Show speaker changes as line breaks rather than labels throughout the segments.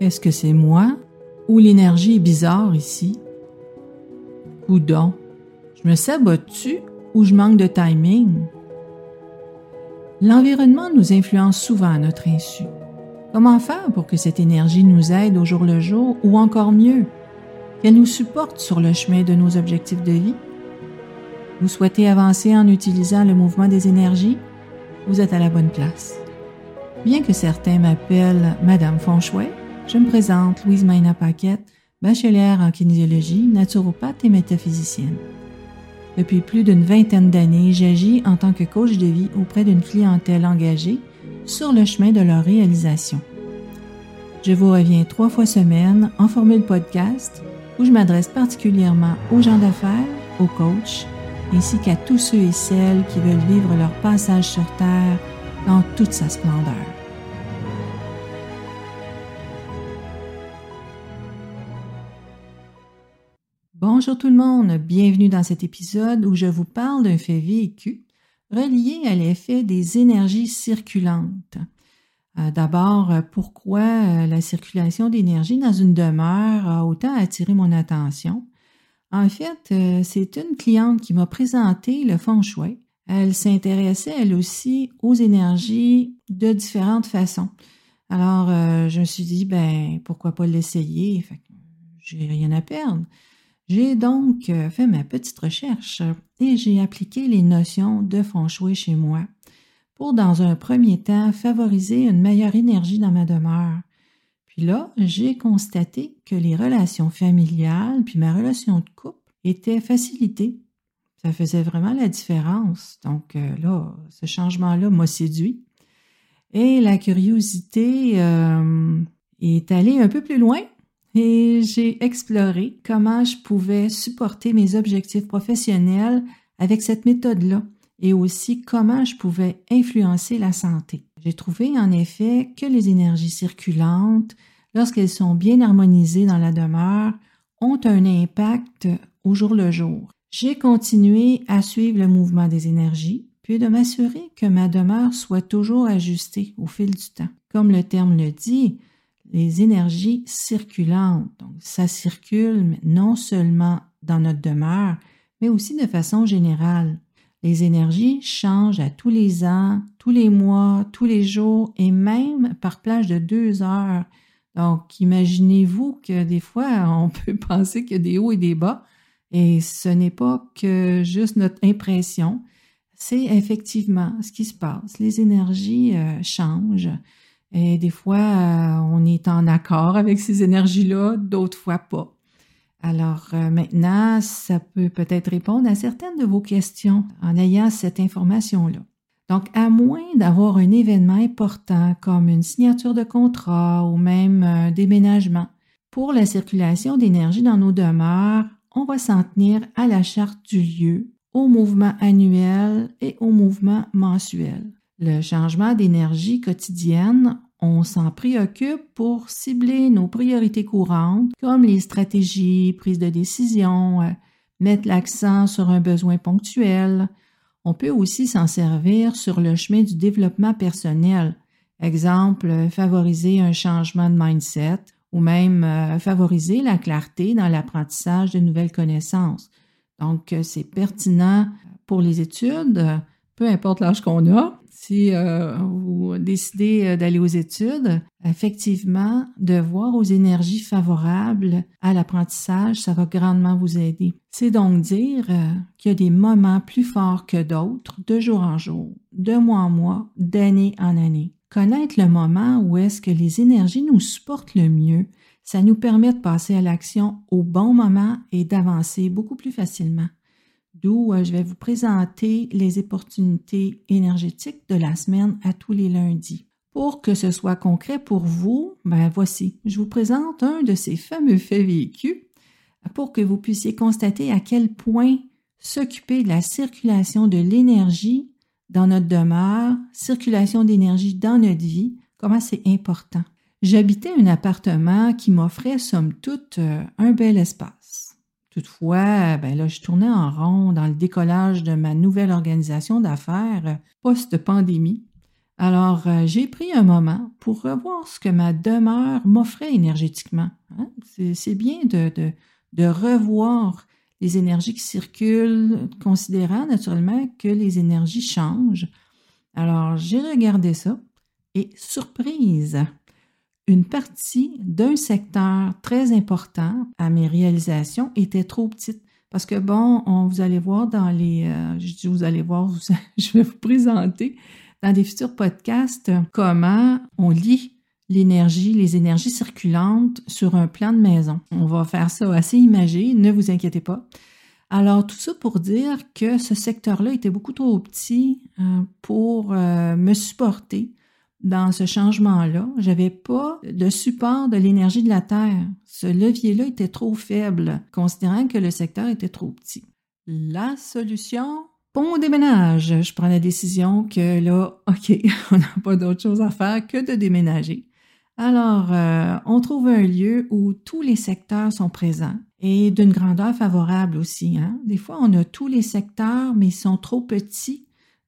Est-ce que c'est moi ou l'énergie est bizarre ici? Ou donc, je me sabote-tu ou je manque de timing? L'environnement nous influence souvent à notre insu. Comment faire pour que cette énergie nous aide au jour le jour ou encore mieux, qu'elle nous supporte sur le chemin de nos objectifs de vie? Vous souhaitez avancer en utilisant le mouvement des énergies? Vous êtes à la bonne place. Bien que certains m'appellent Madame Fonchouet, je me présente Louise Maina Paquette, bachelière en kinésiologie, naturopathe et métaphysicienne. Depuis plus d'une vingtaine d'années, j'agis en tant que coach de vie auprès d'une clientèle engagée sur le chemin de leur réalisation. Je vous reviens trois fois semaine en formule podcast où je m'adresse particulièrement aux gens d'affaires, aux coachs, ainsi qu'à tous ceux et celles qui veulent vivre leur passage sur Terre dans toute sa splendeur. Bonjour tout le monde, bienvenue dans cet épisode où je vous parle d'un fait vécu relié à l'effet des énergies circulantes. Euh, d'abord, pourquoi euh, la circulation d'énergie dans une demeure a autant attiré mon attention? En fait, euh, c'est une cliente qui m'a présenté le feng shui. Elle s'intéressait elle aussi aux énergies de différentes façons. Alors, je me suis dit, ben, pourquoi pas l'essayer? J'ai rien à perdre. J'ai donc euh, fait ma petite recherche et j'ai appliqué les notions de feng chez moi pour, dans un premier temps, favoriser une meilleure énergie dans ma demeure. Puis là, j'ai constaté que les relations familiales puis ma relation de couple étaient facilitées. Ça faisait vraiment la différence. Donc euh, là, ce changement-là m'a séduit. Et la curiosité euh, est allée un peu plus loin et j'ai exploré comment je pouvais supporter mes objectifs professionnels avec cette méthode-là et aussi comment je pouvais influencer la santé. J'ai trouvé en effet que les énergies circulantes, lorsqu'elles sont bien harmonisées dans la demeure, ont un impact au jour le jour. J'ai continué à suivre le mouvement des énergies, puis de m'assurer que ma demeure soit toujours ajustée au fil du temps. Comme le terme le dit, les énergies circulantes. Donc, ça circule non seulement dans notre demeure, mais aussi de façon générale. Les énergies changent à tous les ans, tous les mois, tous les jours et même par plage de deux heures. Donc, imaginez-vous que des fois, on peut penser qu'il y a des hauts et des bas et ce n'est pas que juste notre impression, c'est effectivement ce qui se passe. Les énergies euh, changent. Et des fois, euh, on est en accord avec ces énergies-là, d'autres fois pas. Alors euh, maintenant, ça peut peut-être répondre à certaines de vos questions en ayant cette information-là. Donc, à moins d'avoir un événement important comme une signature de contrat ou même un déménagement, pour la circulation d'énergie dans nos demeures, on va s'en tenir à la charte du lieu, au mouvement annuel et au mouvement mensuel. Le changement d'énergie quotidienne, on s'en préoccupe pour cibler nos priorités courantes, comme les stratégies, prises de décision, euh, mettre l'accent sur un besoin ponctuel. On peut aussi s'en servir sur le chemin du développement personnel. Exemple, favoriser un changement de mindset ou même euh, favoriser la clarté dans l'apprentissage de nouvelles connaissances. Donc, euh, c'est pertinent pour les études, peu importe l'âge qu'on a, si euh, vous décidez euh, d'aller aux études, effectivement, de voir aux énergies favorables à l'apprentissage, ça va grandement vous aider. C'est donc dire euh, qu'il y a des moments plus forts que d'autres, de jour en jour, de mois en mois, d'année en année. Connaître le moment où est-ce que les énergies nous supportent le mieux, ça nous permet de passer à l'action au bon moment et d'avancer beaucoup plus facilement d'où euh, je vais vous présenter les opportunités énergétiques de la semaine à tous les lundis. Pour que ce soit concret pour vous, ben voici, je vous présente un de ces fameux faits vécus pour que vous puissiez constater à quel point s'occuper de la circulation de l'énergie dans notre demeure, circulation d'énergie dans notre vie, comment c'est important. J'habitais un appartement qui m'offrait somme toute euh, un bel espace. Toutefois, ben là, je tournais en rond dans le décollage de ma nouvelle organisation d'affaires post-pandémie. Alors, euh, j'ai pris un moment pour revoir ce que ma demeure m'offrait énergétiquement. Hein. C'est bien de, de, de, revoir les énergies qui circulent, considérant naturellement que les énergies changent. Alors, j'ai regardé ça et surprise, une partie d'un secteur très important à mes réalisations était trop petite. Parce que bon, on, vous allez voir dans les, euh, je dis vous allez voir, je vais vous présenter dans des futurs podcasts comment on lit l'énergie, les énergies circulantes sur un plan de maison. On va faire ça assez imagé, ne vous inquiétez pas. Alors, tout ça pour dire que ce secteur-là était beaucoup trop petit euh, pour euh, me supporter dans ce changement-là. J'avais pas de support de l'énergie de la Terre. Ce levier-là était trop faible, considérant que le secteur était trop petit. La solution, bon déménage. Je prends la décision que là, OK, on n'a pas d'autre chose à faire que de déménager. Alors, euh, on trouve un lieu où tous les secteurs sont présents et d'une grandeur favorable aussi. Hein? Des fois, on a tous les secteurs, mais ils sont trop petits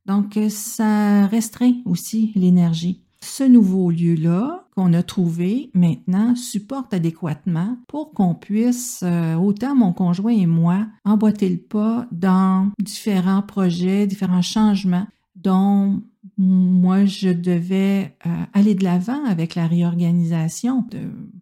donc, ça restreint aussi l'énergie. Ce nouveau lieu-là qu'on a trouvé maintenant supporte adéquatement pour qu'on puisse, euh, autant mon conjoint et moi, emboîter le pas dans différents projets, différents changements dont moi, je devais euh, aller de l'avant avec la réorganisation de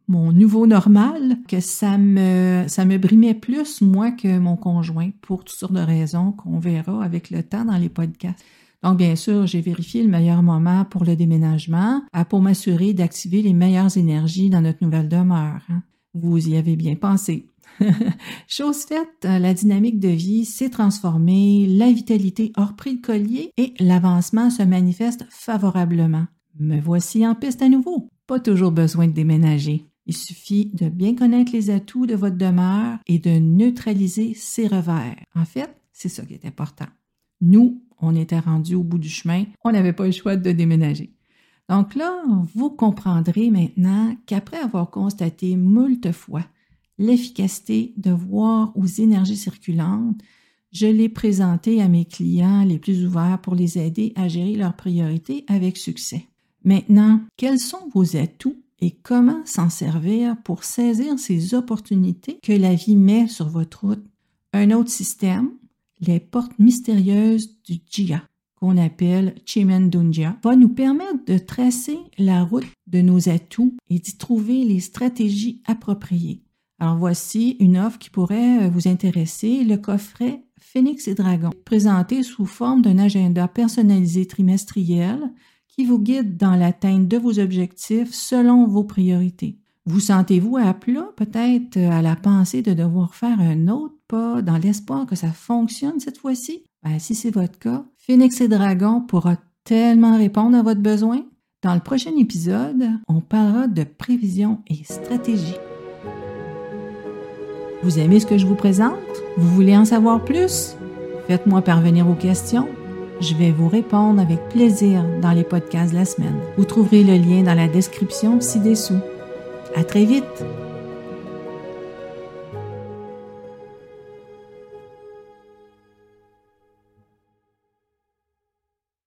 mon nouveau normal, que ça me, ça me brimait plus, moi, que mon conjoint, pour toutes sortes de raisons qu'on verra avec le temps dans les podcasts. Donc, bien sûr, j'ai vérifié le meilleur moment pour le déménagement pour m'assurer d'activer les meilleures énergies dans notre nouvelle demeure. Hein. Vous y avez bien pensé. Chose faite, la dynamique de vie s'est transformée, la vitalité a repris le collier et l'avancement se manifeste favorablement. Me voici en piste à nouveau. Pas toujours besoin de déménager. Il suffit de bien connaître les atouts de votre demeure et de neutraliser ses revers. En fait, c'est ça qui est important. Nous, on était rendu au bout du chemin, on n'avait pas le choix de déménager. Donc là, vous comprendrez maintenant qu'après avoir constaté moult fois l'efficacité de voir aux énergies circulantes, je l'ai présenté à mes clients les plus ouverts pour les aider à gérer leurs priorités avec succès. Maintenant, quels sont vos atouts et comment s'en servir pour saisir ces opportunités que la vie met sur votre route? Un autre système, les portes mystérieuses du Jia, qu'on appelle Chimendunjia, va nous permettre de tracer la route de nos atouts et d'y trouver les stratégies appropriées. Alors voici une offre qui pourrait vous intéresser, le coffret Phoenix et Dragon, présenté sous forme d'un agenda personnalisé trimestriel qui vous guide dans l'atteinte de vos objectifs selon vos priorités. Vous sentez-vous à plat, peut-être à la pensée de devoir faire un autre pas dans l'espoir que ça fonctionne cette fois-ci? Ben, si c'est votre cas, Phoenix et Dragon pourra tellement répondre à votre besoin. Dans le prochain épisode, on parlera de prévision et stratégie. Vous aimez ce que je vous présente? Vous voulez en savoir plus? Faites-moi parvenir vos questions. Je vais vous répondre avec plaisir dans les podcasts de la semaine. Vous trouverez le lien dans la description ci-dessous. À très vite!